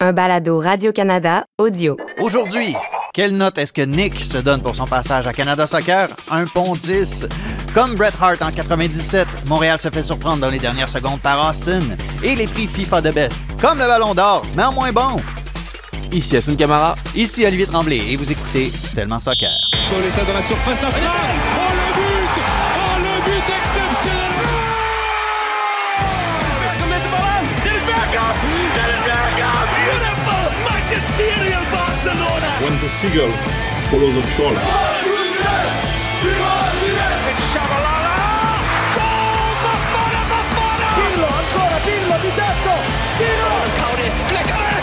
un balado Radio-Canada audio. Aujourd'hui, quelle note est-ce que Nick se donne pour son passage à Canada Soccer? Un pont 10. Comme Bret Hart en 97, Montréal se fait surprendre dans les dernières secondes par Austin. Et les prix FIFA de best, comme le Ballon d'Or, mais en moins bon. Ici Asun Camara. Ici Olivier Tremblay et vous écoutez Tellement Soccer. Dans la surface seagull follows the trawler. It's Shabalala Goal Bafana Bafana Pirlo ancora Pirlo di tetto Pirlo Caudy Flicker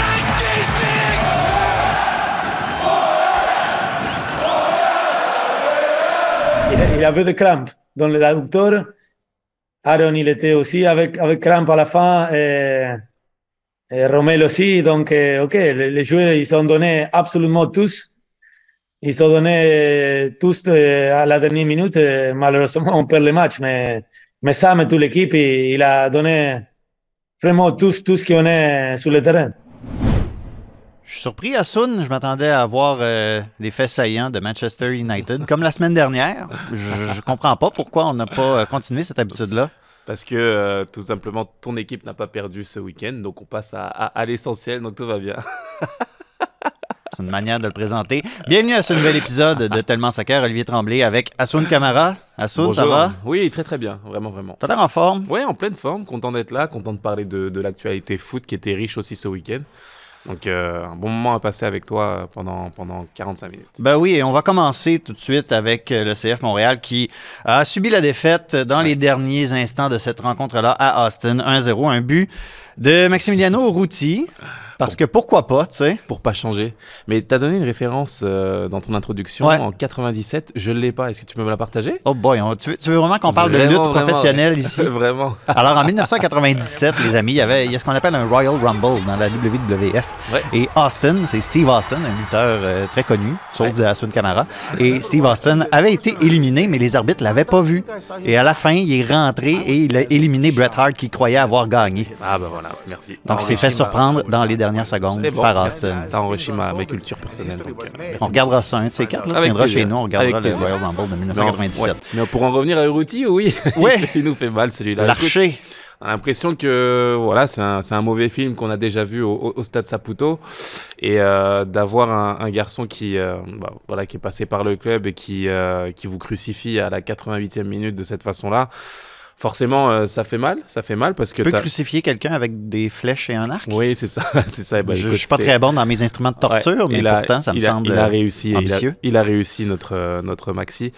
Ranking Il il avait des crampes dans les adducteurs. Aaron, il était aussi avec, avec crampes à la fin. Et, et aussi. Donc, OK, les, joueurs, ils ont donné absolument tous. Ils ont donné tous euh, à la dernière minute. Et Malheureusement, on perd le match. Mais, Sam et toute l'équipe, il, a donné vraiment tous, tout ce qu'on est sur le terrain. Je suis surpris à Sun. Je m'attendais à voir euh, des faits saillants de Manchester United, comme la semaine dernière. Je, je comprends pas pourquoi on n'a pas euh, continué cette habitude-là. Parce que euh, tout simplement, ton équipe n'a pas perdu ce week-end. Donc on passe à, à- à l'essentiel. Donc tout va bien. C'est une manière de le présenter. Bienvenue à ce nouvel épisode de Tellement Soccer. Olivier Tremblay avec Assoun Camara. Assoun, ça va? Oui, très très bien. Vraiment, vraiment. T'as l'air en forme? Ouais, en pleine forme. Content d'être là. Content de parler de, de l'actualité foot qui était riche aussi ce week-end. Donc euh, un bon moment à passer avec toi pendant, pendant 45 minutes. Ben oui, et on va commencer tout de suite avec euh, le CF Montréal qui a subi la défaite dans les derniers instants de cette rencontre-là à Austin. 1-0, un but de Maximiliano Routi. Parce que pourquoi pas, tu sais? Pour pas changer. Mais tu as donné une référence euh, dans ton introduction Ouais. en 97. Je l'ai pas. Est-ce que tu peux me la partager? Oh boy, on- tu, veux, tu veux vraiment qu'on parle de Vraiment, lutte vraiment, professionnelle ouais. ici? Vraiment. Alors, en 1997, les amis, il y avait il y a ce qu'on appelle un Royal Rumble dans la WWF. Ouais. Et Austin, c'est Steve Austin, un lutteur euh, très connu, sauf Ouais. de Asun Camara. Et Steve Austin avait été éliminé, mais les arbitres l'avaient pas vu. Et à la fin, il est rentré et il a éliminé Bret Hart qui croyait avoir gagné. Ah bah voilà, merci. Donc, s'est fait surprendre dans les dernières secondes bon. par Austin. T'as enrichi ma, ma culture personnelle. Donc, euh. On regardera ça, un de ces quatre. Là, tu viendras chez nous, on regardera le. Royal Rumble de Non, 1997. ouais. Mais pour en revenir à Urruti, oui. Ouais. il nous fait mal celui-là. L'archer. On a l'impression que voilà, c'est un, un mauvais film qu'on a déjà vu au, au- au stade Saputo et euh, d'avoir un, un garçon qui euh, bah, voilà qui est passé par le club et qui euh, qui vous crucifie à la 88e minute de cette façon-là. Forcément, euh, ça fait mal, ça fait mal parce que Tu peux crucifier quelqu'un avec des flèches et un arc? oui, c'est ça, c'est ça. Bah, je, écoute, je suis pas très bon dans mes instruments de torture, Ouais, mais a- pourtant, ça me il a- semble Il a réussi, il a- ambitieux. Il a, réussi notre, euh, notre maxi.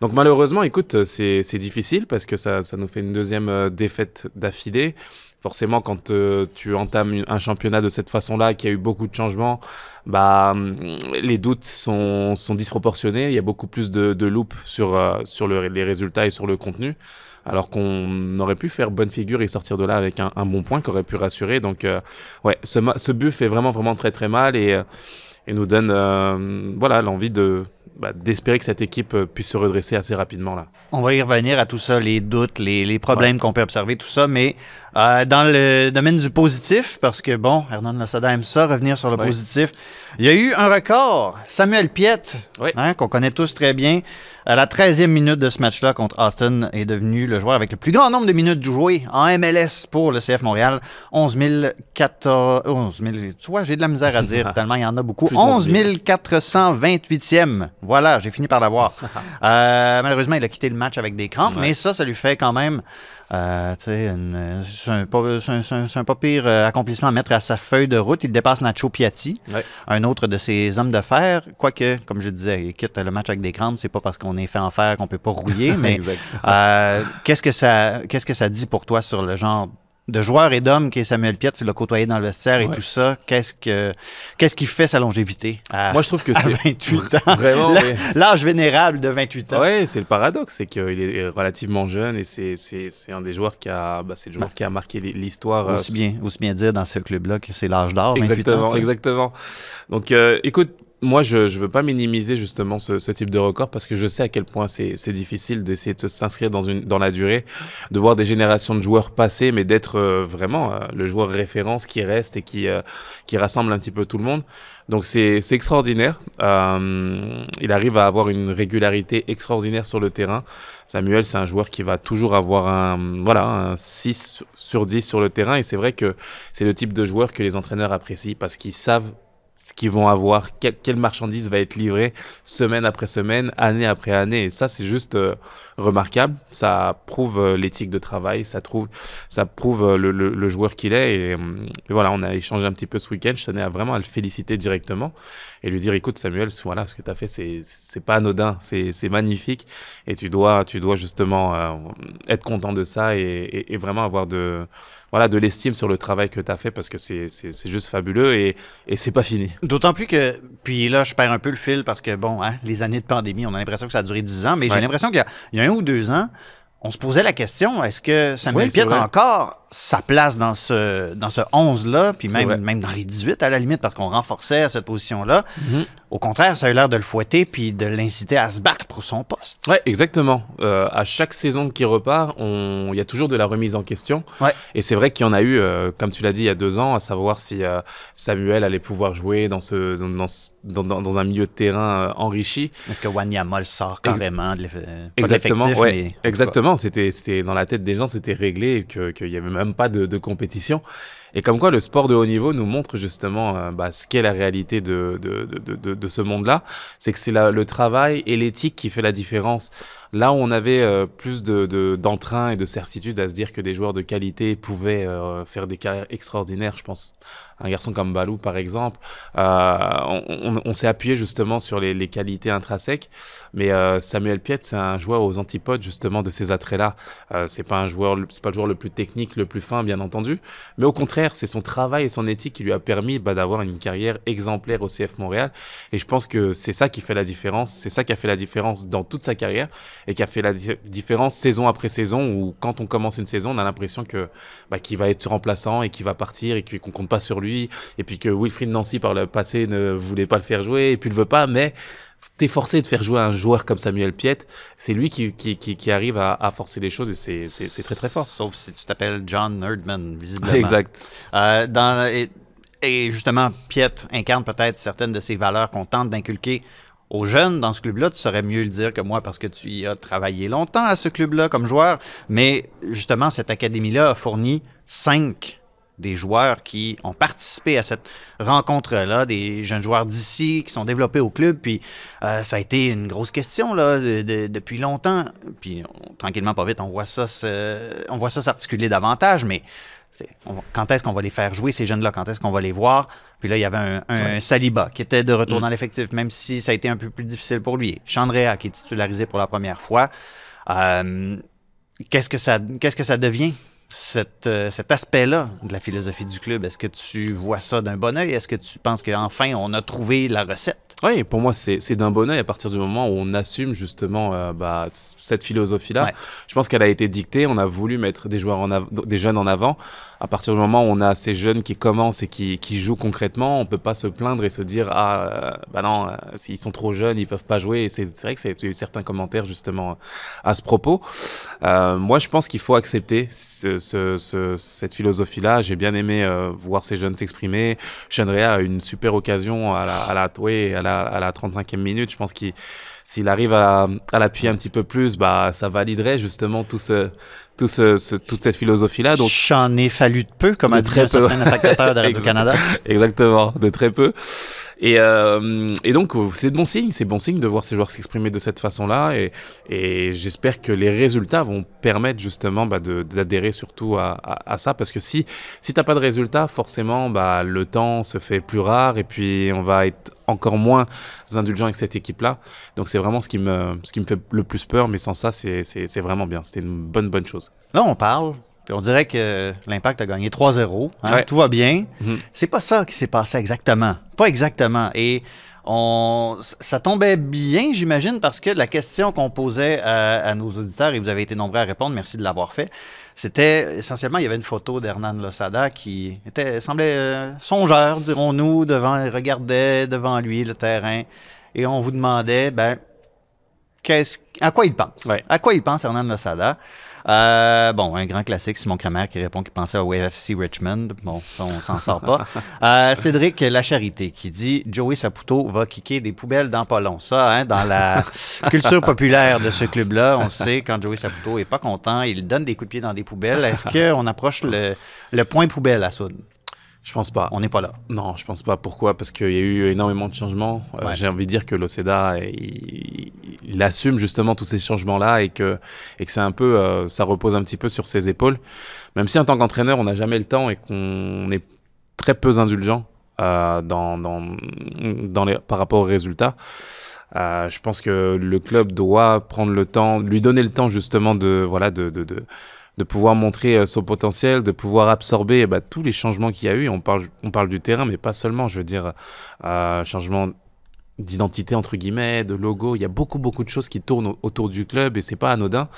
Donc malheureusement, écoute, c'est c'est difficile parce que ça, ça nous fait une deuxième euh, défaite d'affilée. Forcément, quand euh, tu entames un championnat de cette façon-là, qui a eu beaucoup de changements, bah, hum, les doutes sont, sont disproportionnés. Il y a beaucoup plus de, de loupe sur, euh, sur le- les résultats et sur le contenu. Alors qu'on aurait pu faire bonne figure et sortir de là avec un, un bon point qui aurait pu rassurer. Donc, euh, ouais, ce, ce but fait vraiment, vraiment très, très mal et, euh, et nous donne euh, voilà, l'envie de, bah, d'espérer que cette équipe euh, puisse se redresser assez rapidement là. On va y revenir à tout ça, les doutes, les, les problèmes qu'on peut observer, tout ça, mais euh, dans le domaine du positif, parce que bon, Hernan Losada aime ça, revenir sur le Ouais. positif, il y a eu un record, Samuel Piette, Ouais. hein, qu'on connaît tous très bien, à la 13e minute de ce match-là contre Austin, est devenu le joueur avec le plus grand nombre de minutes jouées en MLS pour le CF Montréal, 11 014... 11 000, tu vois, j'ai de la misère à dire, tellement il y en a beaucoup. Plus de 11 11 000. 428e, voilà, j'ai fini par l'avoir. Euh, malheureusement, il a quitté le match avec des crampes, Ouais. mais ça, ça lui fait quand même. Euh, c'est un, pas- un- un- pire euh, accomplissement à mettre à sa feuille de route. Il dépasse Nacho Piatti, Ouais. un autre de ses hommes de fer. Quoique, comme je disais, il quitte le match avec des crampes, c'est pas parce qu'on est fait en fer qu'on peut pas rouiller, mais euh, qu'est-ce que ça qu'est-ce que ça dit pour toi sur le genre de joueur et d'homme qui est Samuel Piette, tu l'as côtoyé dans le vestiaire et Ouais. tout ça, qu'est-ce que qu'est-ce qui fait sa longévité à, Moi, je trouve que c'est 28 ans? vraiment. L'âge vénérable de 28 ans. Ouais, c'est le paradoxe, c'est qu'il est relativement jeune et c'est c'est c'est un des joueurs qui a bah, c'est le joueur qui a marqué l'hi- l'histoire. euh, Aussi bien, aussi bien dire dans ce club-là que c'est l'âge d'or, 28 ans. Exactement, tu sais. exactement. Donc, euh, écoute, moi, je ne veux pas minimiser justement ce, ce, type de record parce que je sais à quel point c'est difficile d'essayer de s'inscrire dans, dans la durée, de voir des générations de joueurs passer, mais d'être euh, vraiment euh, le joueur référence qui reste et qui, euh, qui rassemble un petit peu tout le monde. Donc c'est extraordinaire. il arrive à avoir une régularité extraordinaire sur le terrain. Samuel, c'est un joueur qui va toujours avoir un, voilà, un 6 sur 10 sur le terrain et c'est vrai que c'est le type de joueur que les entraîneurs apprécient parce qu'ils savent ce qu'ils vont avoir, quelle marchandise va être livrée semaine après semaine, année après année. Et ça, c'est juste euh, remarquable. Ça prouve euh, l'éthique de travail, ça, trouve, ça prouve euh, le, le, joueur qu'il est. Et, voilà, on a échangé un petit peu ce week-end. Je tenais à vraiment à le féliciter directement et lui dire, écoute Samuel, voilà, ce que tu as fait, c'est pas anodin, c'est magnifique. Et tu dois, tu dois justement être content de ça et, et vraiment avoir de voilà, de l'estime sur le travail que tu as fait parce que c'est juste fabuleux et, et c'est pas fini. D'autant plus que, puis là, je perds un peu le fil parce que, bon, hein, les années de pandémie, on a l'impression que ça a duré 10 ans, mais j'ai l'impression qu'il y, y, a un ou deux ans, on se posait la question, est-ce que Samuel oui, a encore? Sa place dans ce, dans ce 11-là, puis même, même dans les 18 à la limite, parce qu'on renforçait à cette position-là. Mhm. Au contraire, ça a eu l'air de le fouetter puis de l'inciter à se battre pour son poste. Oui, exactement. Euh, à chaque saison qui repart, il y a toujours de la remise en question. Ouais. Et c'est vrai qu'il y en a eu, euh, comme tu l'as dit, il y a deux ans, à savoir si euh, Samuel allait pouvoir jouer dans, ce, dans, dans, dans un milieu de terrain enrichi. Est-ce que Wanyama le sort carrément de Exactement, ouais. Exactement. C'était dans la tête des gens, c'était réglé et qu'il n'y avait même pas de, compétition. Et comme quoi le sport de haut niveau nous montre justement euh, bah, ce qu'est la réalité de, de, de, ce monde-là. C'est que c'est le travail et l'éthique qui fait la différence. Là on avait euh, plus d'entrain de, et de certitude à se dire que des joueurs de qualité pouvaient euh, faire des carrières extraordinaires, je pense un garçon comme Balou par exemple, euh, on, s'est appuyé justement sur les, qualités intrinsèques, mais Samuel Piet c'est un joueur aux antipodes justement de ces attraits-là. c'est pas un joueur, c'est pas le joueur le plus technique, le plus fin bien entendu, mais au contraire c'est son travail et son éthique qui lui a permis bah, d'avoir une carrière exemplaire au CF Montréal, et je pense que c'est ça qui fait la différence, c'est ça qui a fait la différence dans toute sa carrière et qui a fait la différence saison après saison où quand on commence une saison, on a l'impression que bah, qu'il va être remplaçant et qu'il va partir et qu'on compte pas sur lui et puis que Wilfried Nancy par le passé ne voulait pas le faire jouer et puis le veut pas, mais t'es forcé de faire jouer un joueur comme Samuel Piet, c'est lui qui, qui, qui, arrive à, à, forcer les choses et c'est très très fort. Sauf si tu t'appelles John Nerdman, visiblement. Exact. Euh, dans, et, et, justement, Piet incarne peut-être certaines de ces valeurs qu'on tente d'inculquer aux jeunes dans ce club-là, tu saurais mieux le dire que moi parce que tu y as travaillé longtemps à ce club-là comme joueur. Mais justement, cette académie-là a fourni cinq des joueurs qui ont participé à cette rencontre-là, des jeunes joueurs d'ici qui sont développés au club. Puis euh, ça a été une grosse question là, depuis longtemps. Puis tranquillement, pas vite, on voit ça, on voit ça s'articuler davantage. Mais quand est-ce qu'on va les faire jouer, ces jeunes-là? Quand est-ce qu'on va les voir? Puis là, il y avait un, Saliba qui était de retour mm. dans l'effectif, même si ça a été un peu plus difficile pour lui. Chandrea qui est titularisé pour la première fois. Euh, qu'est-ce que ça, qu'est-ce que ça devient? Euh, cet aspect-là de la philosophie du club, est-ce que tu vois ça d'un bon oeil? Est-ce que tu penses qu'enfin on a trouvé la recette? Oui, pour moi, c'est d'un bon oeil à partir du moment où on assume justement euh, bah, cette philosophie-là. Je pense qu'elle a été dictée. On a voulu mettre des, joueurs en des jeunes en avant. À partir du moment où on a ces jeunes qui commencent et qui, qui jouent concrètement, on peut pas se plaindre et se dire Ah, euh, bah non, s'ils sont trop jeunes, ils peuvent pas jouer. C'est vrai que c'est eu certains commentaires justement à ce propos. moi, je pense qu'il faut accepter ce, ce, cette philosophie-là. J'ai bien aimé voir ces jeunes s'exprimer. Chandrea a une super occasion à la, à la à la à la 35e minute. Je pense qu'il s'il arrive à, à l'appuyer un petit peu plus, bah, ça validerait justement tout ce, tout ce, toute cette philosophie-là. Donc, J'en ai fallu de peu, comme a dit un certain de Radio-Canada. Exactement, de très peu. Et, euh, et donc, c'est bon signe, c'est bon signe de voir ces joueurs s'exprimer de cette façon-là. Et, j'espère que les résultats vont permettre justement bah, d'adhérer surtout à, à, ça. Parce que si, si tu n'as pas de résultats, forcément, bah, le temps se fait plus rare et puis on va être encore moins indulgent avec cette équipe-là. Donc, c'est vraiment ce qui, me, ce qui me fait le plus peur. Mais sans ça, c'est vraiment bien. C'était une bonne, bonne chose. Là, on parle, puis on dirait que l'Impact a gagné 3-0. Hein, tout va bien. Mhm. C'est pas ça qui s'est passé exactement. Pas exactement. Et on, ça tombait bien, j'imagine, parce que la question qu'on posait à, nos auditeurs, et vous avez été nombreux à répondre, merci de l'avoir fait, C'était essentiellement, il y avait une photo d'Hernan Losada qui était, semblait euh, songeur, dirons-nous, devant, il regardait devant lui le terrain et on vous demandait, ben, qu'est-ce, à quoi il pense? Ouais. À quoi il pense Hernan Losada? Euh, bon, un grand classique, Simon Kramer qui répond qu'il pensait au AFC Richmond. Bon, ça, on s'en sort pas. Euh, Cédric Lacharité qui dit Joey Saputo va kicker des poubelles dans pas long. Ça, hein, dans la culture populaire de ce club-là, on sait quand Joey Saputo est pas content, il donne des coups de pied dans des poubelles. Est-ce qu'on approche le, le point poubelle à Soud? Je pense pas. On n'est pas là. Non, je pense pas. Pourquoi? Parce qu'il y a eu énormément de changements. Euh, Ouais. J'ai envie de dire que l'Oceda, il, il assume justement tous ces changements-là et que, et que c'est un peu, euh, ça repose un petit peu sur ses épaules. Même si en tant qu'entraîneur, on n'a jamais le temps et qu'on est très peu indulgent euh, dans, dans, dans les, par rapport aux résultats. Euh, je pense que le club doit prendre le temps, lui donner le temps justement de, voilà, de, de, de, de pouvoir montrer euh, son potentiel, de pouvoir absorber ben, tous les changements qu'il y a eu. On parle, on parle du terrain, mais pas seulement. Je veux dire, euh, changement d'identité entre guillemets, de logo. Il y a beaucoup beaucoup de choses qui tournent au- autour du club et c'est pas anodin.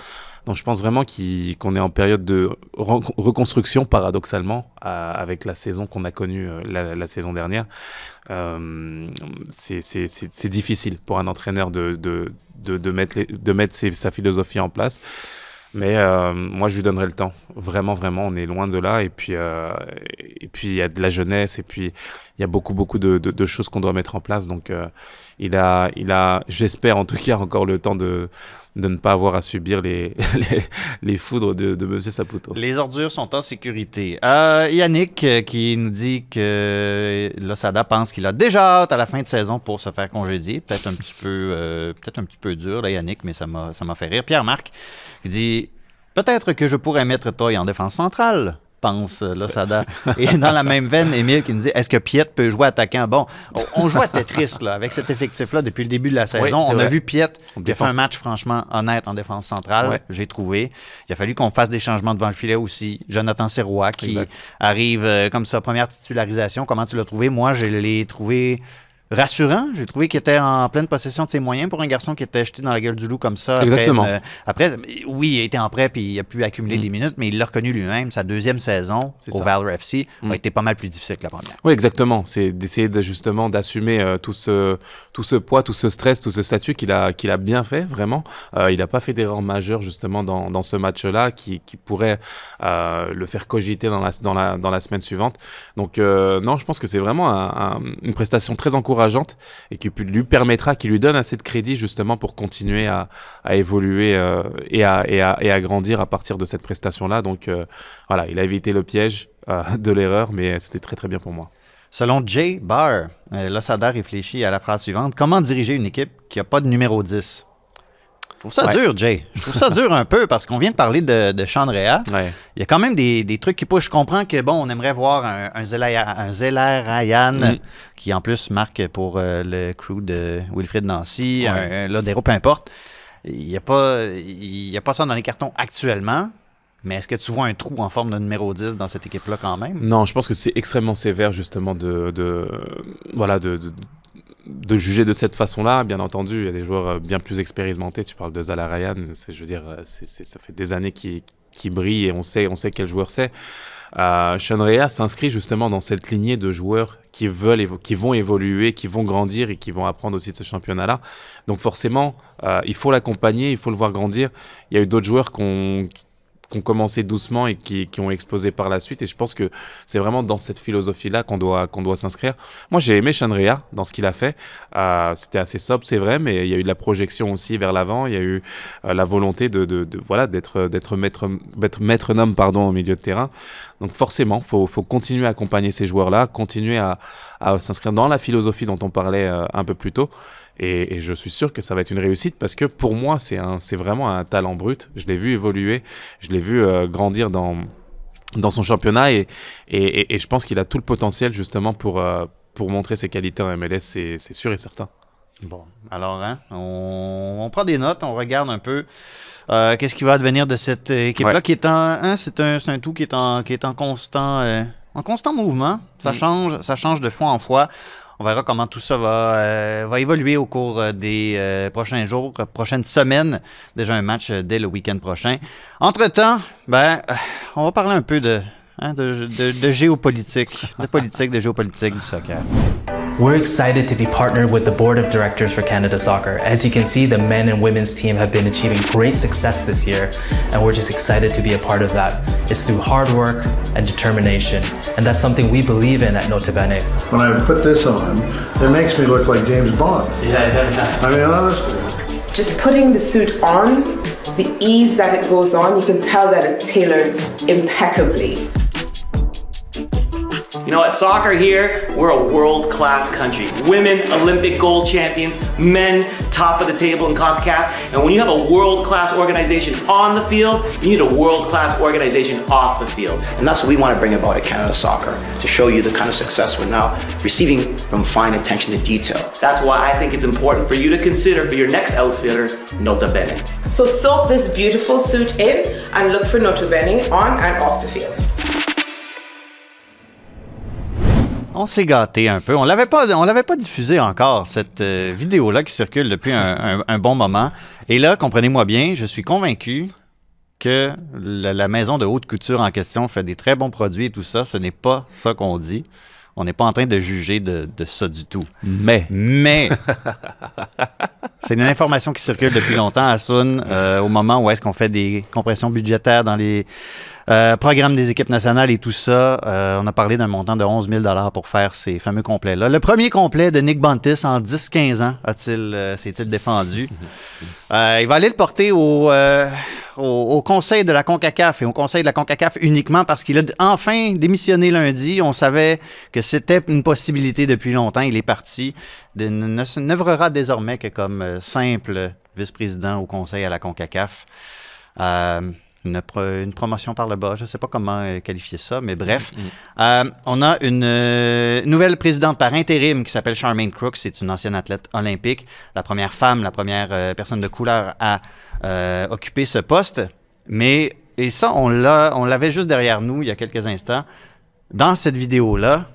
Donc je pense vraiment qu'on est en période de reconstruction paradoxalement euh, avec la saison qu'on a connue euh, la, saison dernière. Euh, c'est- difficile pour un entraîneur de, de, de, mettre, de mettre sa philosophie en place. Mais euh, moi, je lui donnerai le temps. Vraiment, vraiment, on est loin de là. Et puis, euh, et puis il y a de la jeunesse. Et puis, il y a beaucoup, beaucoup de, de, de choses qu'on doit mettre en place. Donc, euh, il a, il a j'espère en tout cas, encore le temps de, de ne pas avoir à subir les, les, foudres de, de Monsieur Saputo. Les ordures sont en sécurité. Euh, Yannick euh, qui nous dit que Losada pense qu'il a déjà hâte à la fin de saison pour se faire congédier. Peut-être un petit peu, euh, peut-être un petit peu dur, là, Yannick, mais ça m'a, ça m'a fait rire. Pierre-Marc qui dit Peut-être que je pourrais mettre Toy en défense centrale. Pense. Et dans la même veine, Émile qui nous dit Est-ce que Piet peut jouer attaquant? Bon, on, joue à Tetris là, avec cet effectif-là depuis le début de la saison. on a vu Piet qui a fait un match franchement honnête en défense centrale, Ouais. j'ai trouvé. Il a fallu qu'on fasse des changements devant le filet aussi. Jonathan Serrois qui Exact. arrive euh, comme ça, première titularisation. Comment tu l'as trouvé? Moi, je l'ai trouvé rassurant. J'ai trouvé qu'il était en pleine possession de ses moyens pour un garçon qui était jeté dans la gueule du loup comme ça. Après Exactement. une- après, oui, il était en prêt puis il a pu accumuler Mm. des minutes, mais il l'a reconnu lui-même. Sa deuxième saison au. Valor FC Mm. a été pas mal plus difficile que la première. Oui, exactement. C'est d'essayer de, justement d'assumer euh, tout, ce, tout ce poids, tout ce stress, tout ce statut qu'il a, qu'il a bien fait, vraiment. Euh, il n'a pas fait d'erreur majeure, justement, dans, dans ce match-là, qui, qui pourrait euh, le faire cogiter dans la, dans la, dans la semaine suivante. Donc, euh, non, je pense que c'est vraiment un- un- une prestation très encourageante et qui lui permettra, qui lui donne assez de crédit, justement, pour continuer à, évoluer euh, et, à, grandir à partir de cette prestation-là. Donc, euh, voilà, il a évité le piège euh, de l'erreur, mais c'était très, très bien pour moi. Selon Jay Barr, Losada réfléchit à la phrase suivante Comment diriger une équipe qui n'a pas de numéro 10 Je trouve ça Ouais. dur, Jay. Je trouve ça dur un peu parce qu'on vient de parler de, de Chandrea. Ouais. Il y a quand même des, des trucs qui poussent. Je comprends que, bon, on aimerait voir un, un, Zelaya- un Zelarayan Mm. qui, en plus, marque pour euh, le crew de Wilfrid Nancy, Ouais. un, un Lodero, peu importe. Il n'y a, pas- il y a pas ça dans les cartons actuellement. Mais est-ce que tu vois un trou en forme de numéro 10 dans cette équipe-là quand même? Non, je pense que c'est extrêmement sévère justement de, de voilà de, de, de juger de cette façon-là. Bien entendu, il y a des joueurs euh, bien plus expérimentés. Tu parles de Zala Ryan, je veux dire, euh, ça fait des années qu'il, brille et on sait, on sait quel joueur c'est. Euh, Sean Rea s'inscrit justement dans cette lignée de joueurs qui veulent, qui vont évoluer, qui vont grandir et qui vont apprendre aussi de ce championnat-là. Donc forcément, euh, il faut l'accompagner, il faut le voir grandir. Il y a eu d'autres joueurs ont, qui ont commencé doucement et qui, qui ont explosé par la suite. Et je pense que c'est vraiment dans cette philosophie-là qu'on doit, qu'on doit s'inscrire. Moi, j'ai aimé Chandria dans ce qu'il a fait. Euh, C'était assez sobre, c'est vrai, mais il y a eu de la projection aussi vers l'avant. Il y a eu euh, la volonté de, de, voilà d'être maître maître homme pardon au milieu de terrain. Donc forcément, faut faut continuer à accompagner ces joueurs-là, continuer à, à s'inscrire dans la philosophie dont on parlait euh, un peu plus tôt. Et, et je suis sûr que ça va être une réussite parce que pour moi, c'est vraiment un talent brut. Je l'ai vu évoluer, je l'ai vu euh, grandir dans, dans son championnat et, et, et- et je pense qu'il a tout le potentiel justement pour, euh, pour montrer ses qualités en MLS, c'est sûr et certain. Bon, alors, hein, on, on prend des notes, on regarde un peu euh, qu'est-ce qui va advenir de cette équipe-là Ouais. qui est en. hein, c'est un, tout qui est en, qui est en constant. en constant mouvement. Ça, Mm. change, ça change de fois en fois. On verra comment tout ça va, euh, va évoluer au cours euh, des euh, prochains jours, prochaines semaines. Déjà un match euh, dès le week-end prochain. Entre-temps, ben, euh, on va parler un peu de, hein, de, de- de géopolitique, de politique, de géopolitique du soccer. We're excited to be partnered with the board of directors for Canada Soccer. As you can see, the men and women's team have been achieving great success this year, and we're just excited to be a part of that. It's through hard work and determination, and that's something we believe in at Nota Bene. When I put this on, it makes me look like James Bond. Yeah, yeah, yeah. I mean, honestly. just putting the suit on, the ease that it goes on, you can tell that it's tailored impeccably. You know, at soccer here, we're a world class country. Women, Olympic gold champions, men, top of the table in CONCACAF. And when you have a world class organization on the field, you need a world class organization off the field. And that's what we want to bring about at Canada Soccer to show you the kind of success we're now receiving from fine attention to detail. That's why I think it's important for you to consider for your next outfielder, Nota Bene. So soak this beautiful suit in and look for Nota Bene on and off the field. On s'est gâté un peu. On l'avait pas, on l'avait pas diffusé encore cette euh, vidéo-là qui circule depuis un, un- un bon moment. Et là, comprenez-moi bien, je suis convaincu que la, la maison de haute couture en question fait des très bons produits et tout ça. Ce n'est pas ça qu'on dit. On n'est pas en train de juger de, de ça du tout. Mais. Mais c'est une information qui circule depuis longtemps à Sun, euh, au moment où est-ce qu'on fait des compressions budgétaires dans les euh, programmes des équipes nationales et tout ça. Euh, on a parlé d'un montant de 11 000 pour faire ces fameux complets-là. Le premier complet de Nick Buntis en 10-15 ans a-t-il, euh, s'est-il défendu? Il va aller le porter au, au, au conseil de la CONCACAF et au conseil de la CONCACAF uniquement parce qu'il a enfin démissionné lundi. On savait que c'était une possibilité depuis longtemps. Il est parti. De, ne se- n'œuvrera désormais que comme simple vice-président au conseil à la CONCACAF. Une, pro- une promotion par le bas, je ne sais pas comment euh, qualifier ça, mais bref. Euh, on a une euh, nouvelle présidente par intérim qui s'appelle Charmaine Crooks. C'est une ancienne athlète olympique, la première femme, la première euh, personne de couleur à occuper ce poste. Mais, et ça, on l'avait juste derrière nous il y a quelques instants. Dans cette vidéo-là,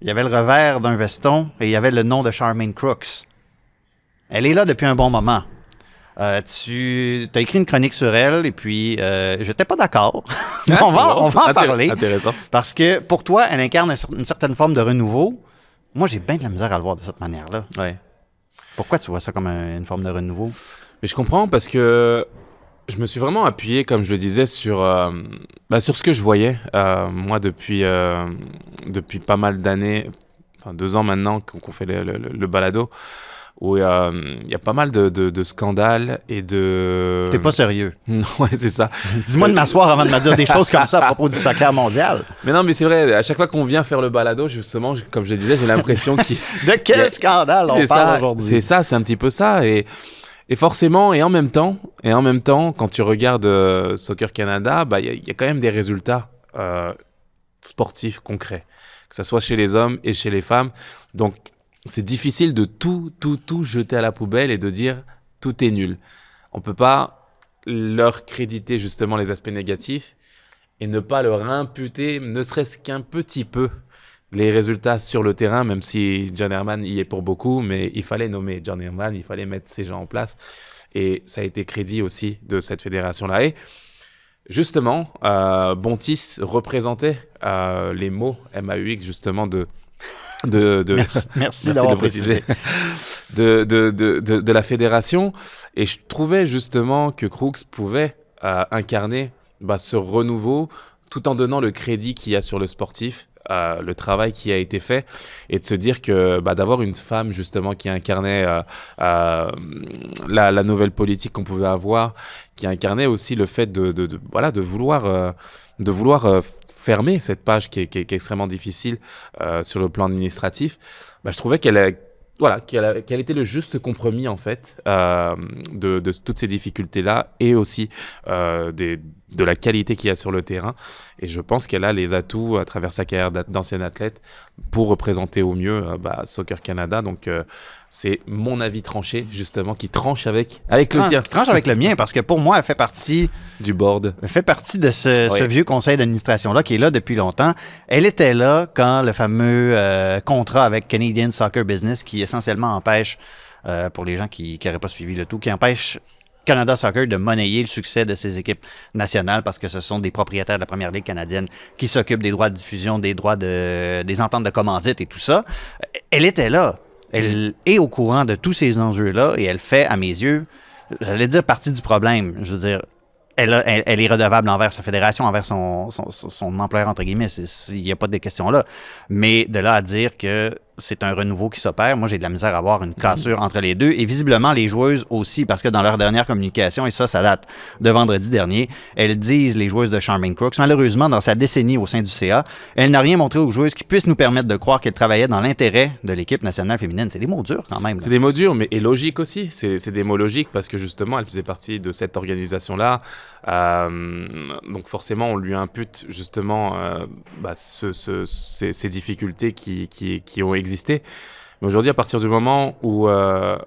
il y avait le revers d'un veston et il y avait le nom de Charmaine Crooks. Elle est là depuis un bon moment. Euh, tu as écrit une chronique sur elle et puis euh, j'étais pas d'accord. Ah, on va, bon. on va en parler. Intéressant. Parce que pour toi, elle incarne une certaine forme de renouveau. Moi, j'ai bien de la misère à le voir de cette manière-là. Ouais. Pourquoi tu vois ça comme un- une forme de renouveau? Mais je comprends parce que je me suis vraiment appuyé, comme je le disais, sur, euh, bah, sur ce que je voyais. Euh, moi, depuis, euh, depuis pas mal d'années, enfin deux ans maintenant qu'on qu'on fait le, le- le balado, où euh, il y a pas mal de, de- de scandales et de... T'es pas sérieux. Non, ouais, c'est ça. Dis-moi de m'asseoir avant de me dire des choses comme ça à propos du soccer mondial. Mais non, mais c'est vrai, à chaque fois qu'on vient faire le balado, justement, comme je le disais, j'ai l'impression qu'il... De quel Yeah. scandale on parle aujourd'hui? C'est ça, c'est un petit peu ça. Et, et forcément, et en même temps, et en même temps, quand tu regardes euh, Soccer Canada, bah, il y, a- il y a quand même des résultats euh, sportifs concrets, que ce soit chez les hommes et chez les femmes. Donc, c'est difficile de tout, tout, tout jeter à la poubelle et de dire tout est nul. On peut pas leur créditer justement les aspects négatifs et ne pas leur imputer, ne serait-ce qu'un petit peu, les résultats sur le terrain, même si John Herman y est pour beaucoup, mais il fallait nommer John Herman, il fallait mettre ces gens en place. Et ça a été crédit aussi de cette fédération-là. Et justement, euh, Bontis représentait euh, les mots MAUX justement de... de, de Merci, de, de la fédération. Et je trouvais justement que Crooks pouvait euh, incarner bah, ce renouveau tout en donnant le crédit qu'il y a sur le sportif, le travail qui a été fait, et de se dire que bah, d'avoir une femme justement qui incarnait euh, euh, la, nouvelle politique qu'on pouvait avoir, qui incarnait aussi le fait de, voilà, de vouloir, euh, de vouloir fermer cette page qui est, extrêmement difficile sur le plan administratif, bah, je trouvais qu'elle voilà, qu'elle était le juste compromis en fait de, de toutes ces difficultés-là et aussi euh, des, de la qualité qu'il y a sur le terrain. Et je pense qu'elle a les atouts à travers sa carrière d'ancienne athlète pour représenter au mieux euh, bah, Soccer Canada. Donc euh, c'est mon avis tranché, justement, qui tranche avec, avec le tien. tranche avec le mien parce que pour moi, elle fait partie du board. Elle fait partie de ce, Oui. ce vieux conseil d'administration-là qui est là depuis longtemps. Elle était là quand le fameux euh, contrat avec Canadian Soccer Business qui essentiellement empêche, euh, pour les gens qui n'auraient pas suivi le tout, qui empêche Canada Soccer de monnayer le succès de ses équipes nationales parce que ce sont des propriétaires de la Première Ligue canadienne qui s'occupent des droits de diffusion, des droits de, des ententes de commandite et tout ça. Elle était là. Elle est au courant de tous ces enjeux-là et elle fait, à mes yeux, j'allais dire partie du problème. Je veux dire, elle, a- elle- elle est redevable envers sa fédération, envers son, son, son- employeur, entre guillemets. Il n'y a pas de questions là. Mais de là à dire que c'est un renouveau qui s'opère, moi, j'ai de la misère à voir une cassure entre les deux. Et visiblement, les joueuses aussi, parce que dans leur dernière communication, et ça, ça date de vendredi dernier, elles disent, les joueuses de Charmaine Crooks, malheureusement, dans sa décennie au sein du CA, elle n'a rien montré aux joueuses qui puissent nous permettre de croire qu'elle travaillait dans l'intérêt de l'équipe nationale féminine. C'est des mots durs quand même. C'est des mots durs, mais et logiques aussi. C'est c'est des mots logiques parce que justement, elle faisait partie de cette organisation-là. Euh, donc forcément, on lui impute justement euh, bah, ce- ce- ces, ces difficultés qui, qui, qui ont existé. Mais aujourd'hui, à partir du moment où euh,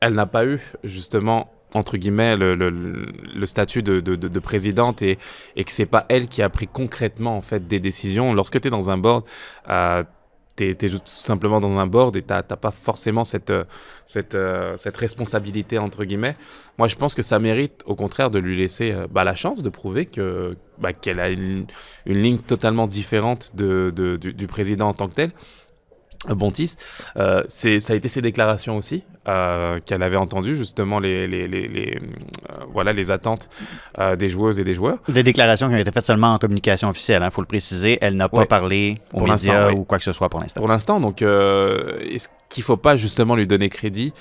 elle n'a pas eu justement entre guillemets le, statut de, de- de- de présidente et, et que c'est pas elle qui a pris concrètement en fait des décisions. Lorsque tu es dans un board, euh, tu es, tout simplement dans un board et tu n'as pas forcément cette, euh, euh, cette responsabilité, entre guillemets. Moi, je pense que ça mérite, au contraire, de lui laisser bah, la chance de prouver bah, qu'elle a une, une ligne totalement différente du, du président en tant que tel. Bontis, euh, ça a été ses déclarations aussi, euh, qu'elle avait entendues justement les, les, les, les, euh, voilà, les attentes euh, des joueuses et des joueurs. Des déclarations qui ont été faites seulement en communication officielle, il faut le préciser. Elle n'a pas Ouais. parlé aux Pour médias oui. ou quoi que ce soit pour l'instant. Pour l'instant, donc, est-ce qu'il faut pas justement lui donner crédit,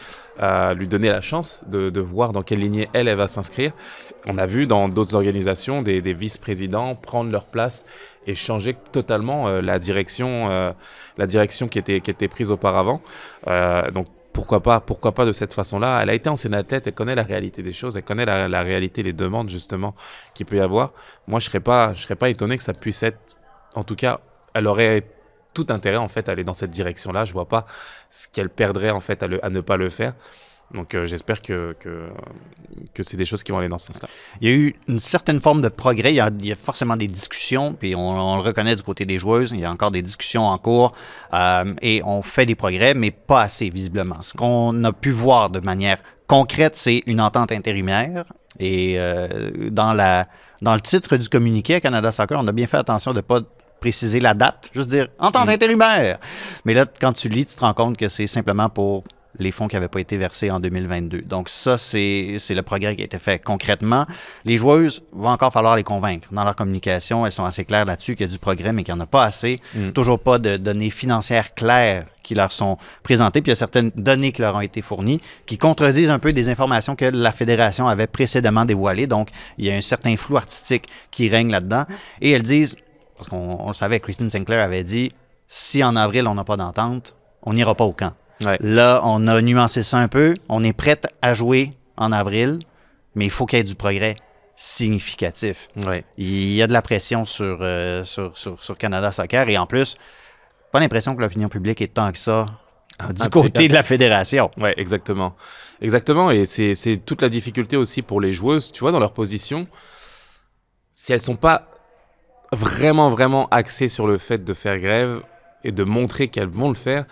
lui donner la chance de, de voir dans quelle lignée elle, elle va s'inscrire? On a vu dans d'autres organisations des, des vice-présidents prendre leur place et changer totalement la direction, la direction qui était, qui était prise auparavant. Donc pourquoi pas, pourquoi pas de cette façon-là Elle a été ancienne athlète, elle connaît la réalité des choses, elle connaît la, réalité, les demandes justement qu'il peut y avoir. Moi, je serais pas, je serais pas étonné que ça puisse être, en tout cas, elle aurait tout intérêt en fait à aller dans cette direction-là. Je vois pas ce qu'elle perdrait en fait à ne pas le faire. Donc euh, j'espère que, que, que c'est des choses qui vont aller dans ce sens-là. Il y a eu une certaine forme de progrès. Il y a, il y a forcément des discussions, puis on, on le reconnaît du côté des joueuses. Il y a encore des discussions en cours euh, et on fait des progrès, mais pas assez visiblement. Ce qu'on a pu voir de manière concrète, c'est une entente intérimaire. Et euh, dans, la, dans le titre du communiqué à Canada Soccer, on a bien fait attention de ne pas préciser la date, juste dire entente intérimaire. Mais là, quand tu lis, tu te rends compte que c'est simplement pour les fonds qui n'avaient pas été versés en 2022. Donc ça, c'est le progrès qui a été fait concrètement. Les joueuses, va encore falloir les convaincre. Dans leur communication, elles sont assez claires là-dessus qu'il y a du progrès, mais qu'il n'y en a pas assez. Mm. Toujours pas de données financières claires qui leur sont présentées. Puis il y a certaines données qui leur ont été fournies qui contredisent un peu des informations que la fédération avait précédemment dévoilées. Donc il y a un certain flou artistique qui règne là-dedans. Et elles disent, parce qu'on on le savait, Christine Sinclair avait dit, si en avril on n'a pas d'entente, on n'ira pas au camp. Ouais. Là, on a nuancé ça un peu. On est prête à jouer en avril, mais il faut qu'il y ait du progrès significatif. Ouais. Il y a de la pression sur, euh, sur, sur, sur Canada Soccer et en plus, pas l'impression que l'opinion publique est tant que ça du impeccable. côté de la fédération. Ouais, exactement. Exactement. Et c'est c'est toute la difficulté aussi pour les joueuses, tu vois, dans leur position. Si elles sont pas vraiment, vraiment axées sur le fait de faire grève et de montrer qu'elles vont le faire,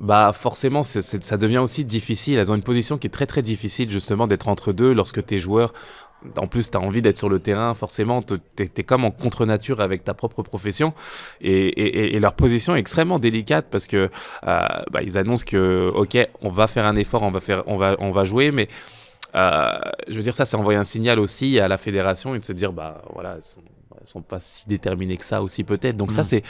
bah forcément, ça devient aussi difficile. Elles ont une position qui est très, très difficile, justement, d'être entre deux lorsque tes joueurs. En plus, tu as envie d'être sur le terrain, forcément, tu es, comme en contre-nature avec ta propre profession. Et, et- et leur position est extrêmement délicate parce que euh, bah, ils annoncent que, OK, on va faire un effort, on va, faire, on va, on va jouer, mais euh, je veux dire, ça, c'est envoyer un signal aussi à la fédération et de se dire, bah voilà, elles sont, elles sont pas si déterminées que ça aussi, peut-être. Donc, ça, Mm. c'est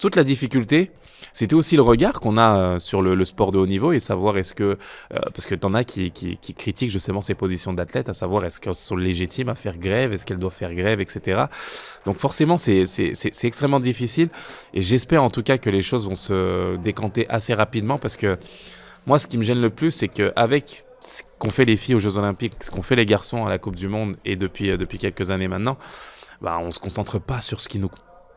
toute la difficulté. C'était aussi le regard qu'on a euh, sur le, sport de haut niveau et savoir est-ce que, euh, parce que tu en as qui, qui, critiquent justement ces positions d'athlète, à savoir est-ce qu'elles sont légitimes à faire grève, est-ce qu'elles doivent faire grève, etc. Donc forcément, c'est extrêmement difficile et j'espère en tout cas que les choses vont se décanter assez rapidement parce que moi, ce qui me gêne le plus, c'est qu'avec ce qu'ont fait les filles aux Jeux Olympiques, ce qu'ont fait les garçons à la Coupe du Monde et depuis, euh, depuis quelques années maintenant, bah, on se concentre pas sur ce qui nous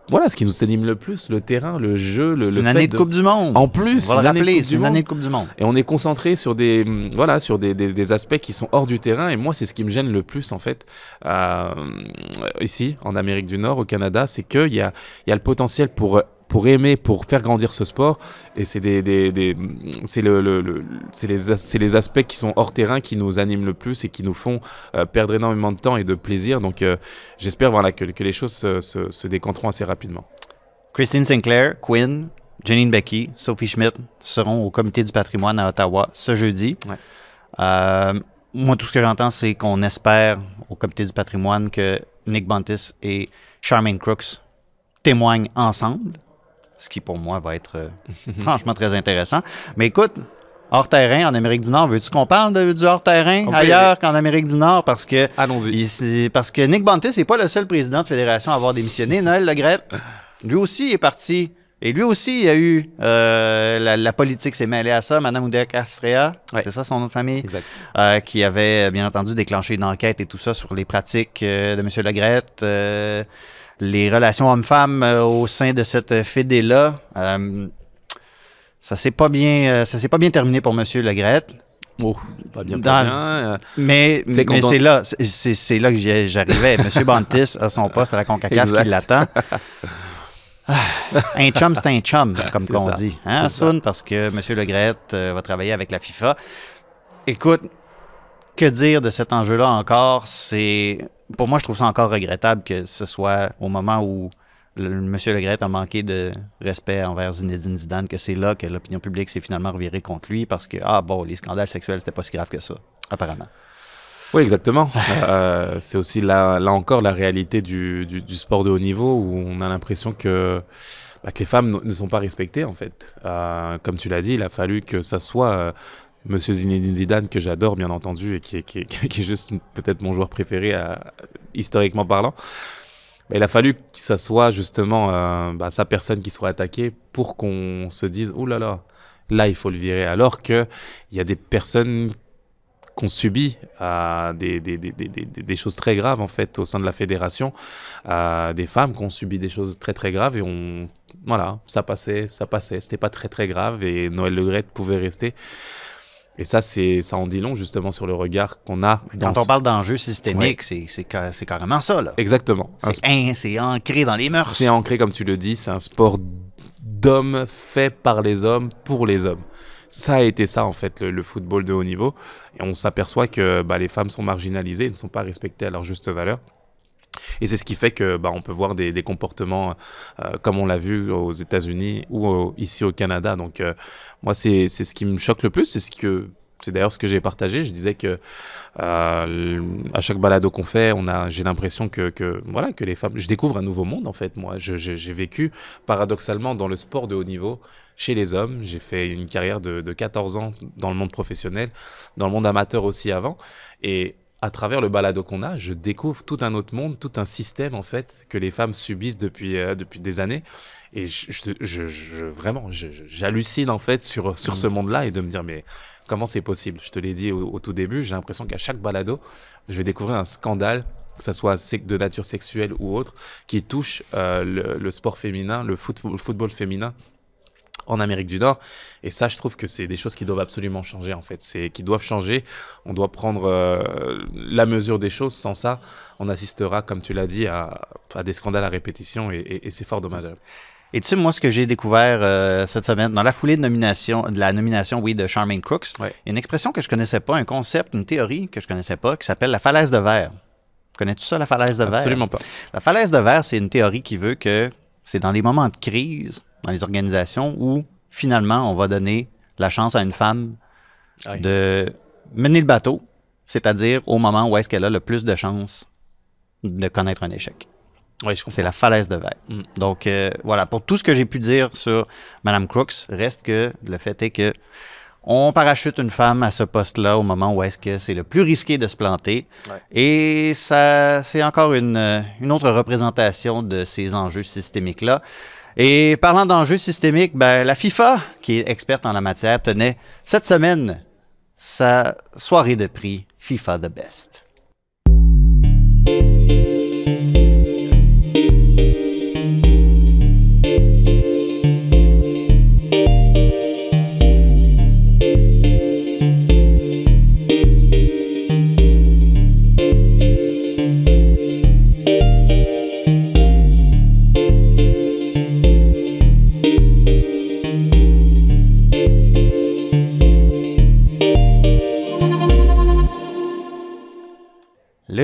voilà, ce qui nous anime le plus, le terrain, le jeu, le, le une fait année de Coupe du Monde. En plus, une année de Coupe du une Monde. année de Coupe du Monde. Et on est concentré sur des, voilà, sur des, des- des aspects qui sont hors du terrain. Et moi, c'est ce qui me gêne le plus, en fait, euh, ici, en Amérique du Nord, au Canada, c'est qu'il y a, il y a le potentiel pour, pour aimer, pour faire grandir ce sport. Et c'est des, des, des- c'est le, le- le- c'est les, c'est les aspects qui sont hors terrain qui nous animent le plus et qui nous font euh, perdre énormément de temps et de plaisir. Donc, euh, j'espère voilà, que, que les choses se, se, se décanteront assez rapidement. Christine Sinclair, Quinn, Janine Becky, Sophie Schmidt seront au comité du patrimoine à Ottawa ce jeudi. Euh, moi, tout ce que j'entends, c'est qu'on espère au comité du patrimoine que Nick Buntis et Charmaine Crooks témoignent ensemble, ce qui pour moi va être euh, franchement très intéressant. Mais écoute, hors terrain en Amérique du Nord, veux-tu qu'on parle de- du hors terrain On ailleurs qu'en Amérique du Nord? Parce que Allons-y. il- parce que Nick Buntis n'est pas le seul président de fédération à avoir démissionné. Noël Legrette, lui aussi est parti. Et lui aussi, il y a eu euh, la, la politique s'est mêlée à ça. Madame Oudéa Castrea, c'est ça son nom de famille, Euh, qui avait bien entendu déclenché une enquête et tout ça sur les pratiques euh, de M. Legrette, les relations hommes-femmes euh, au sein de cette fédé-là. Euh, ça s'est pas bien, euh, ça s'est pas bien terminé pour M. Legrette. Oh, pas bien, pas bien. euh, Mais, c'est là, c'est- là que j'arrivais. M. Bantis a son poste à la CONCACAF qui l'attend. Ah, un chum, c'est un chum, comme qu'on dit. Hein. Soun, parce que M. Euh, va travailler avec la FIFA. Écoute, que dire de cet enjeu-là encore? C'est Pour moi, je trouve ça encore regrettable que ce soit au moment où le, M. Legrette a manqué de respect envers Zinedine Zidane, que c'est là que l'opinion publique s'est finalement revirée contre lui parce que, ah bon, les scandales sexuels, c'était pas si grave que ça, apparemment. Oui, exactement. Euh, c'est aussi là, là encore la réalité du, du- sport de haut niveau où on a l'impression que, bah, que les femmes ne sont pas respectées en fait. Euh, comme tu l'as dit, il a fallu que ça soit euh, Monsieur Zinedine Zidane que j'adore bien entendu et qui est, juste peut-être mon joueur préféré euh, historiquement parlant. Il a fallu que ça soit justement euh, bah, sa personne qui soit attaquée pour qu'on se dise oh là là, là il faut le virer. Alors que il y a des personnes qu'on subit euh, des, choses très graves en fait au sein de la fédération, euh, des femmes qui ont subi des choses très très graves et on voilà ça passait ça passait c'était pas très très grave et Noël Le Graët pouvait rester et ça c'est ça en dit long justement sur le regard qu'on a dans Quand on parle d'enjeux systémiques, Ouais. c'est- c'est ca- c'est carrément ça. Là. exactement c'est ancré dans les mœurs. c'est ancré, comme tu le dis, c'est un sport d'hommes fait par les hommes pour les hommes. Ça a été ça, en fait, le, le football de haut niveau. Et on s'aperçoit que bah, les femmes sont marginalisées, ne sont pas respectées à leur juste valeur. Et c'est ce qui fait que bah, on peut voir des, des comportements euh, comme on l'a vu aux États-Unis ou ici au Canada. Donc euh, moi c'est ce qui me choque le plus, c'est ce que c'est d'ailleurs ce que j'ai partagé. Je disais que euh, à chaque balado qu'on fait, on a j'ai l'impression que, que voilà que les femmes, je découvre un nouveau monde en fait. Moi, j'ai vécu paradoxalement dans le sport de haut niveau chez les hommes. J'ai fait une carrière de, de 14 ans dans le monde professionnel, dans le monde amateur aussi avant, et à travers le balado qu'on a, je découvre tout un autre monde, tout un système en fait que les femmes subissent depuis euh, depuis des années. Et je, vraiment, j'hallucine en fait sur sur ce monde-là et de me dire mais comment c'est possible? Je te l'ai dit au, tout début, j'ai l'impression qu'à chaque balado, je vais découvrir un scandale, que ça soit de nature sexuelle ou autre, qui touche euh, le, sport féminin, le football féminin en Amérique du Nord. Et ça, je trouve que c'est des choses qui doivent absolument changer, en fait. C'est qui doivent changer. On doit prendre euh, la mesure des choses. Sans ça, on assistera, comme tu l'as dit, à, à des scandales à répétition et, et- et c'est fort dommageable. Et tu sais, moi, ce que j'ai découvert euh, cette semaine, dans la foulée de, nomination, de la nomination, oui, de Charmaine Crooks, a une expression que je connaissais pas, un concept, une théorie que je connaissais pas, qui s'appelle la falaise de verre. Connais-tu ça, la falaise de verre? Absolument pas. La falaise de verre, c'est une théorie qui veut que c'est dans des moments de crise, dans les organisations, où finalement, on va donner la chance à une femme de mener le bateau, c'est-à-dire au moment où est-ce qu'elle a le plus de chances de connaître un échec. C'est la falaise de verre. Mm. Donc, euh, voilà, pour tout ce que j'ai pu dire sur Mme Crooks, reste que le fait est que on parachute une femme à ce poste-là au moment où est-ce que c'est le plus risqué de se planter. Ouais. Et ça, c'est encore une, une autre représentation de ces enjeux systémiques-là. Et parlant d'enjeux systémiques, ben, la FIFA, qui est experte en la matière, tenait cette semaine sa soirée de prix FIFA The Best.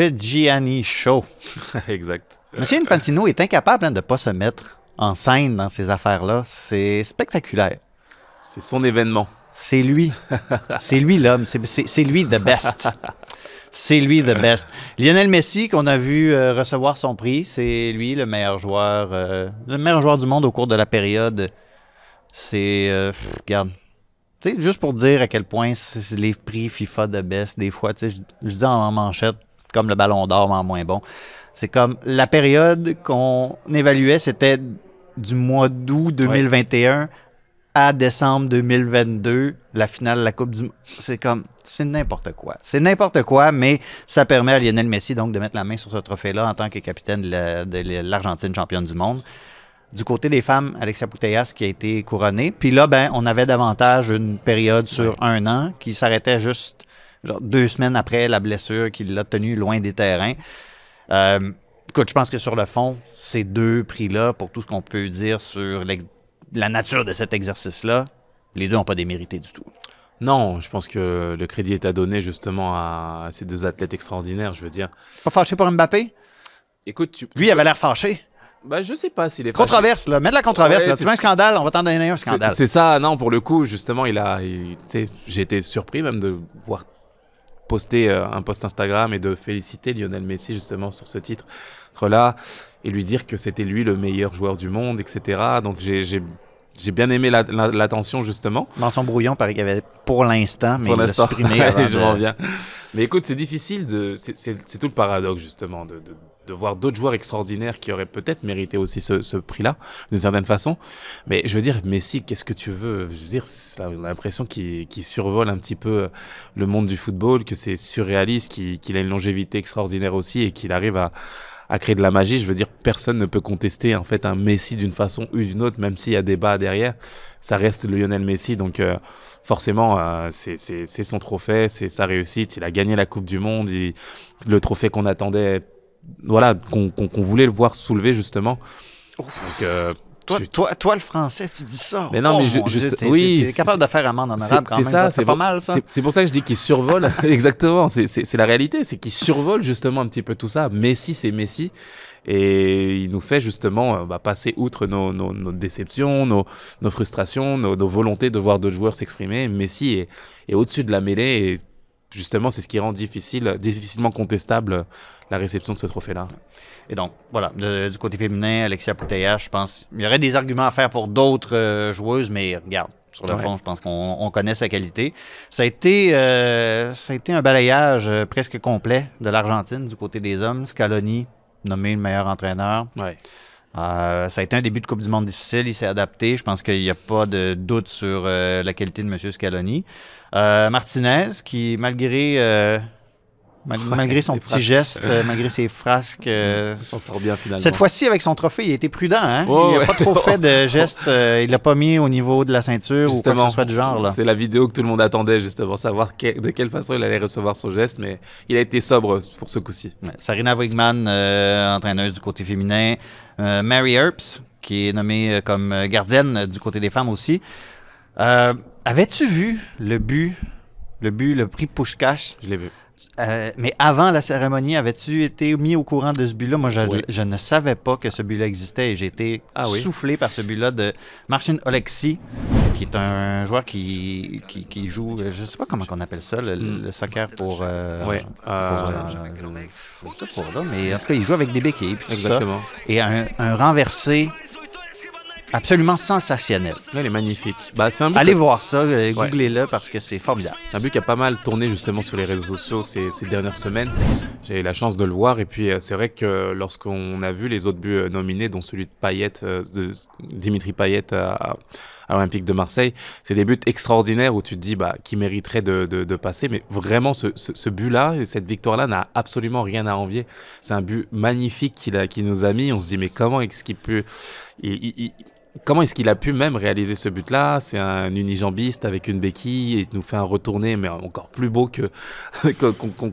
Gianni Show. exact. Monsieur Infantino est incapable hein, de ne pas se mettre en scène dans ces affaires-là. C'est spectaculaire. C'est son événement. C'est lui. c'est lui l'homme. C'est lui the best. C'est lui the best. Lionel Messi, qu'on a vu euh, recevoir son prix, c'est lui le meilleur joueur, euh, le meilleur joueur du monde au cours de la période. C'est, euh, regarde, tu sais, juste pour dire à quel point les prix FIFA de best, des fois, tu sais, je, je dis en manchette, comme le ballon d'or, mais en moins bon. C'est comme la période qu'on évaluait, c'était du mois d'août 2021 à décembre 2022, la finale de la Coupe du Monde. C'est comme, c'est n'importe quoi. C'est n'importe quoi, mais ça permet à Lionel Messi donc de mettre la main sur ce trophée-là en tant que capitaine de la- de l'Argentine championne du monde. Du côté des femmes, Alexia Putellas qui a été couronnée. Puis là, ben, on avait davantage une période sur un an qui s'arrêtait juste genre, deux semaines après la blessure qui l'a tenu loin des terrains. Euh, écoute, je pense que sur le fond, ces deux prix-là, pour tout ce qu'on peut dire sur la nature de cet exercice-là, les deux n'ont pas démérité du tout. Non, je pense que le crédit est à donner justement à, ces deux athlètes extraordinaires, je veux dire. Pas fâché pour Mbappé? Écoute, tu... Lui, il avait l'air fâché. Bah, je sais pas s'il est Controverse, là. Mets de la controverse. Ouais, là. Tu veux un scandale? On va t'en donner un scandale. C'est ça, non, pour le coup, justement, il a. il- tu sais, J'ai été surpris même de voir poster euh, un post Instagram et de féliciter Lionel Messi justement sur ce titre-là et lui dire que c'était lui le meilleur joueur du monde, etc. Donc j'ai- j'ai bien aimé la- la- l'attention justement. Dans son brouillon, il paraît qu'il y avait pour l'instant, mais Pour il l'a supprimé. Je de- m'en viens. Mais écoute, c'est difficile de. C'est tout le paradoxe, justement, de, de- de voir d'autres joueurs extraordinaires qui auraient peut-être mérité aussi ce, ce prix-là, d'une certaine façon. Mais je veux dire, Messi, qu'est-ce que tu veux? Je veux dire, on a l'impression qu'il survole un petit peu le monde du football, que c'est surréaliste, qu'il a une longévité extraordinaire aussi et qu'il arrive à à créer de la magie. Je veux dire, personne ne peut contester en fait un Messi d'une façon ou d'une autre, même s'il y a débat derrière. Ça reste le Lionel Messi, donc euh, forcément, euh, c'est son trophée, c'est sa réussite. Il a gagné la Coupe du Monde, il- le trophée qu'on attendait, voilà, qu'on qu'on voulait le voir soulever justement. Donc, euh, Toi, tu- toi, toi, le français, tu dis ça. mais non, Oh, mais mon Dieu, juste, t'es- oui, t'es- t'es capable de faire amende c'est- honorable quand même. ça, Ça, c'est pas mal, ça. c'est- pour ça que je dis qu'il survole. Exactement, c'est- la réalité, c'est qu'il survole justement un petit peu tout ça. Messi, c'est Messi. Et il nous fait justement euh, bah, passer outre nos, nos- nos déceptions, nos, nos frustrations, nos, nos volontés de voir d'autres joueurs s'exprimer. Messi est, est au-dessus de la mêlée et justement, c'est ce qui rend difficile, difficilement contestable la réception de ce trophée-là. Et donc, voilà, de- du côté féminin, Alexia Putellas, je pense, il y aurait des arguments à faire pour d'autres euh, joueuses, mais regarde, sur le Ouais. fond, je pense qu'on on connaît sa qualité. Ça a été, euh, ça a été un balayage euh, presque complet de l'Argentine du côté des hommes. Scaloni, nommé le meilleur entraîneur. Ouais. Euh, ça a été un début de Coupe du Monde difficile. Il s'est adapté. Je pense qu'il n'y a pas de doute sur euh, la qualité de M. Scaloni. Euh, Martinez, qui, malgré, mal- Ouais, malgré son petit frasques. geste, euh, malgré ses frasques, euh, s'en sort bien finalement. cette fois-ci, avec son trophée, il a été prudent. Hein? Oh, il n'a ouais. pas trop fait de gestes. euh, il l'a pas mis au niveau de la ceinture ou quoi que ce soit du genre. C'est la vidéo que tout le monde attendait, justement, savoir que- de quelle façon il allait recevoir son geste, mais il a été sobre pour ce coup-ci. Ouais, Sarina Wigman, euh, entraîneuse du côté féminin. Euh, Mary Earps, qui est nommée comme gardienne du côté des femmes aussi. Euh, Avais-tu vu le but, le but, le prix Pushkash? Je l'ai vu. Euh, mais avant la cérémonie, avais-tu été mis au courant de ce but-là? Moi, je, Oui. je ne savais pas que ce but-là existait et j'ai été Ah oui? soufflé par ce but-là de Marcin Oleksi, qui est un joueur qui, qui, qui joue, euh, je ne sais pas comment on appelle ça, le, Mm. le soccer pour... euh, Ouais, pour, euh, pour là, mais en tout cas, il joue avec des béquilles. puis tout ça. Exactement. Et un, un renversé absolument sensationnel. Là, il est magnifique. Bah, c'est un but Allez que- voir ça, euh, Ouais. googlez-le parce que c'est formidable. C'est un but qui a pas mal tourné justement sur les réseaux sociaux ces, ces dernières semaines. J'ai eu la chance de le voir et puis euh, c'est vrai que lorsqu'on a vu les autres buts euh, nominés, dont celui de Payet, de Dimitri Payet à, à l'Olympique de Marseille, c'est des buts extraordinaires où tu te dis bah, qui mériterait de, de- de passer. Mais vraiment, ce, ce- ce but-là et cette victoire-là n'a absolument rien à envier. C'est un but magnifique qu'il a, qu'il nous a mis. On se dit mais comment est-ce qu'il peut... il- il- il- Comment est-ce qu'il a pu même réaliser ce but-là? C'est un unijambiste avec une béquille et il nous fait un retourné, mais encore plus beau que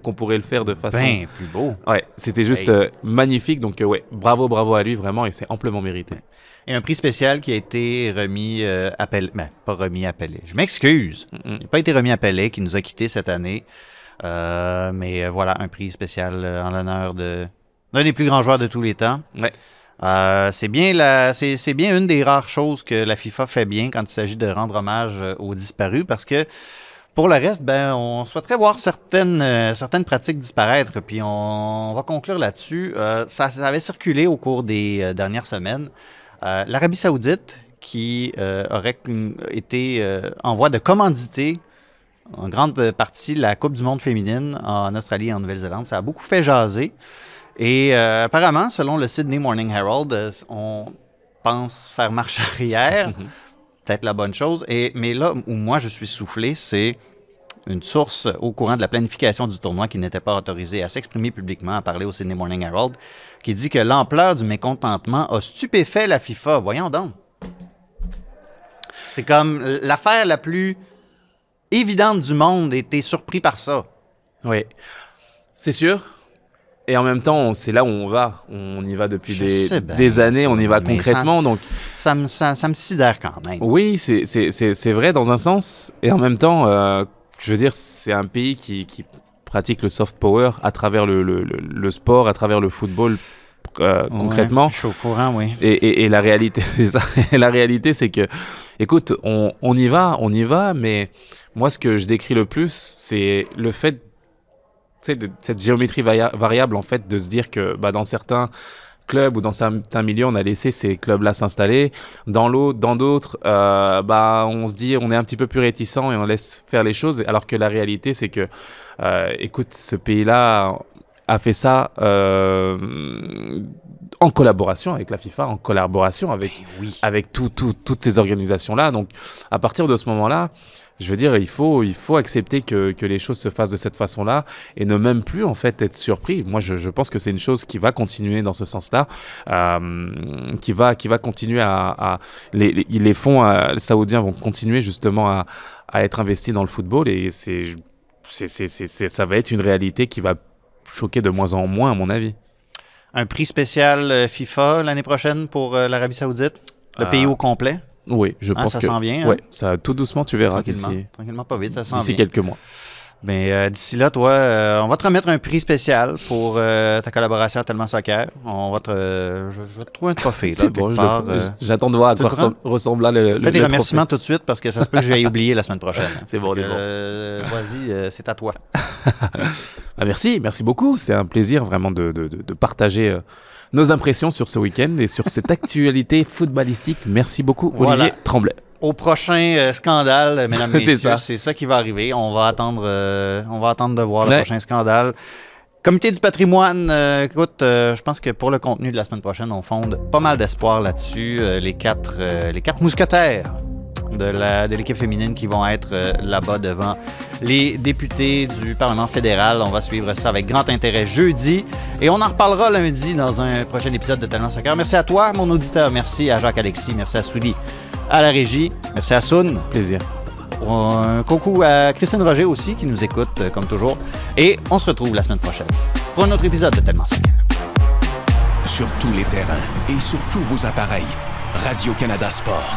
qu'on pourrait le faire de façon. Ben, plus beau. Ouais, c'était juste Hey. euh, magnifique. Donc euh, ouais, bravo, bravo à lui vraiment et c'est amplement mérité. Et un prix spécial qui a été remis euh, à Pelé. Ben, pas remis à. Je m'excuse. Mm-mm. Il n'a pas été remis à Pelé, qui nous a quittés cette année. Euh, mais voilà, un prix spécial en l'honneur de l'un des plus grands joueurs de tous les temps. Ouais. Euh, c'est bien, c'est bien une des rares choses que la FIFA fait bien quand il s'agit de rendre hommage euh, aux disparus parce que pour le reste, ben, on souhaiterait voir certaines, euh, certaines pratiques disparaître. Puis on, va conclure là-dessus. Ça, ça avait circulé au cours des dernières semaines. L'Arabie Saoudite, qui aurait été en voie de commanditer en grande partie la Coupe du monde féminine en Australie et en Nouvelle-Zélande. Ça a beaucoup fait jaser. Et euh, apparemment, selon le Sydney Morning Herald, euh, on pense faire marche arrière. Peut-être la bonne chose. Et, mais là où moi je suis soufflé, c'est une source au courant de la planification du tournoi qui n'était pas autorisée à s'exprimer publiquement, à parler au Sydney Morning Herald, qui dit que l'ampleur du mécontentement a stupéfait la FIFA. Voyons donc. C'est comme l'affaire la plus évidente du monde et t'es surpris par ça. Oui, c'est sûr. Et en même temps, c'est là où on va. On y va depuis des, sais bien, des années, on y va concrètement. ça- donc, Ça me, ça, ça me sidère quand même. oui, c'est- vrai dans un sens. Et en même temps, euh, je veux dire, c'est un pays qui, qui pratique le soft power à travers le, le- le- le sport, à travers le football. euh, Ouais, concrètement, je suis au courant, oui. Et, et- et la réalité, la réalité, c'est que, écoute, on, on y va, on y va, mais moi, ce que je décris le plus, c'est le fait, de cette géométrie varia- variable, en fait, de se dire que, bah, dans certains clubs ou dans certains milieux, on a laissé ces clubs-là s'installer. Dans l'autre, dans d'autres, euh, bah, on se dit, on est un petit peu plus réticent et on laisse faire les choses, alors que la réalité, c'est que, euh, écoute, ce pays-là a fait ça euh, en collaboration avec la FIFA, en collaboration avec, avec tout, tout- toutes ces organisations-là. Donc, à partir de ce moment-là, je veux dire, il faut, il faut accepter que, que les choses se fassent de cette façon-là et ne même plus, en fait, être surpris. Moi, je, je pense que c'est une chose qui va continuer dans ce sens-là, euh, qui, va, qui va continuer à... à- les, les, les fonds euh, saoudiens vont continuer justement à, à être investis dans le football et c'est, c'est, c'est, c'est- c'est- ça va être une réalité qui va choquer de moins en moins, à mon avis. Un prix spécial euh, FIFA l'année prochaine pour euh, l'Arabie Saoudite? Le pays au complet? Oui, je Ah, pense ça que s'en vient, hein? Ouais, ça tout doucement, tu verras Tranquillement. d'ici Tranquillement, pas vite, ça s'en d'ici vient. quelques mois. Mais euh, d'ici là, toi, euh, on va te remettre un prix spécial pour euh, ta collaboration à Tellement Soccer. On va te, je, je vais te trouver un trophée. C'est bon, j'attends de voir à quoi ressemble, ressemble là le, le Fais le remerciements tout de suite parce que ça se peut que j'aille oublier la semaine prochaine. C'est bon, c'est bon. Vas-y, c'est à toi. Ah, merci, merci beaucoup. C'était un plaisir vraiment de, de- de- de partager nos impressions sur ce week-end et sur cette actualité footballistique. Merci beaucoup, Voilà. Olivier Tremblay. Au prochain euh, scandale, mesdames, C'est messieurs, ça. c'est ça qui va arriver. On va attendre, euh, on va attendre de voir le prochain scandale. Comité du patrimoine, euh, écoute, euh, je pense que pour le contenu de la semaine prochaine, on fonde pas mal d'espoir là-dessus. Les, quatre, les quatre mousquetaires de l'équipe féminine qui vont être euh, là-bas devant les députés du Parlement fédéral. On va suivre ça avec grand intérêt jeudi. Et on en reparlera lundi dans un prochain épisode de Tellement Soccer. Merci à toi, mon auditeur. Merci à Jacques-Alexis. Merci à Souli à la régie. Merci à Soun. Plaisir. Un coucou à Christine Roger aussi qui nous écoute euh, comme toujours. Et on se retrouve la semaine prochaine pour un autre épisode de Tellement Soccer. Sur tous les terrains et sur tous vos appareils. Radio-Canada Sport.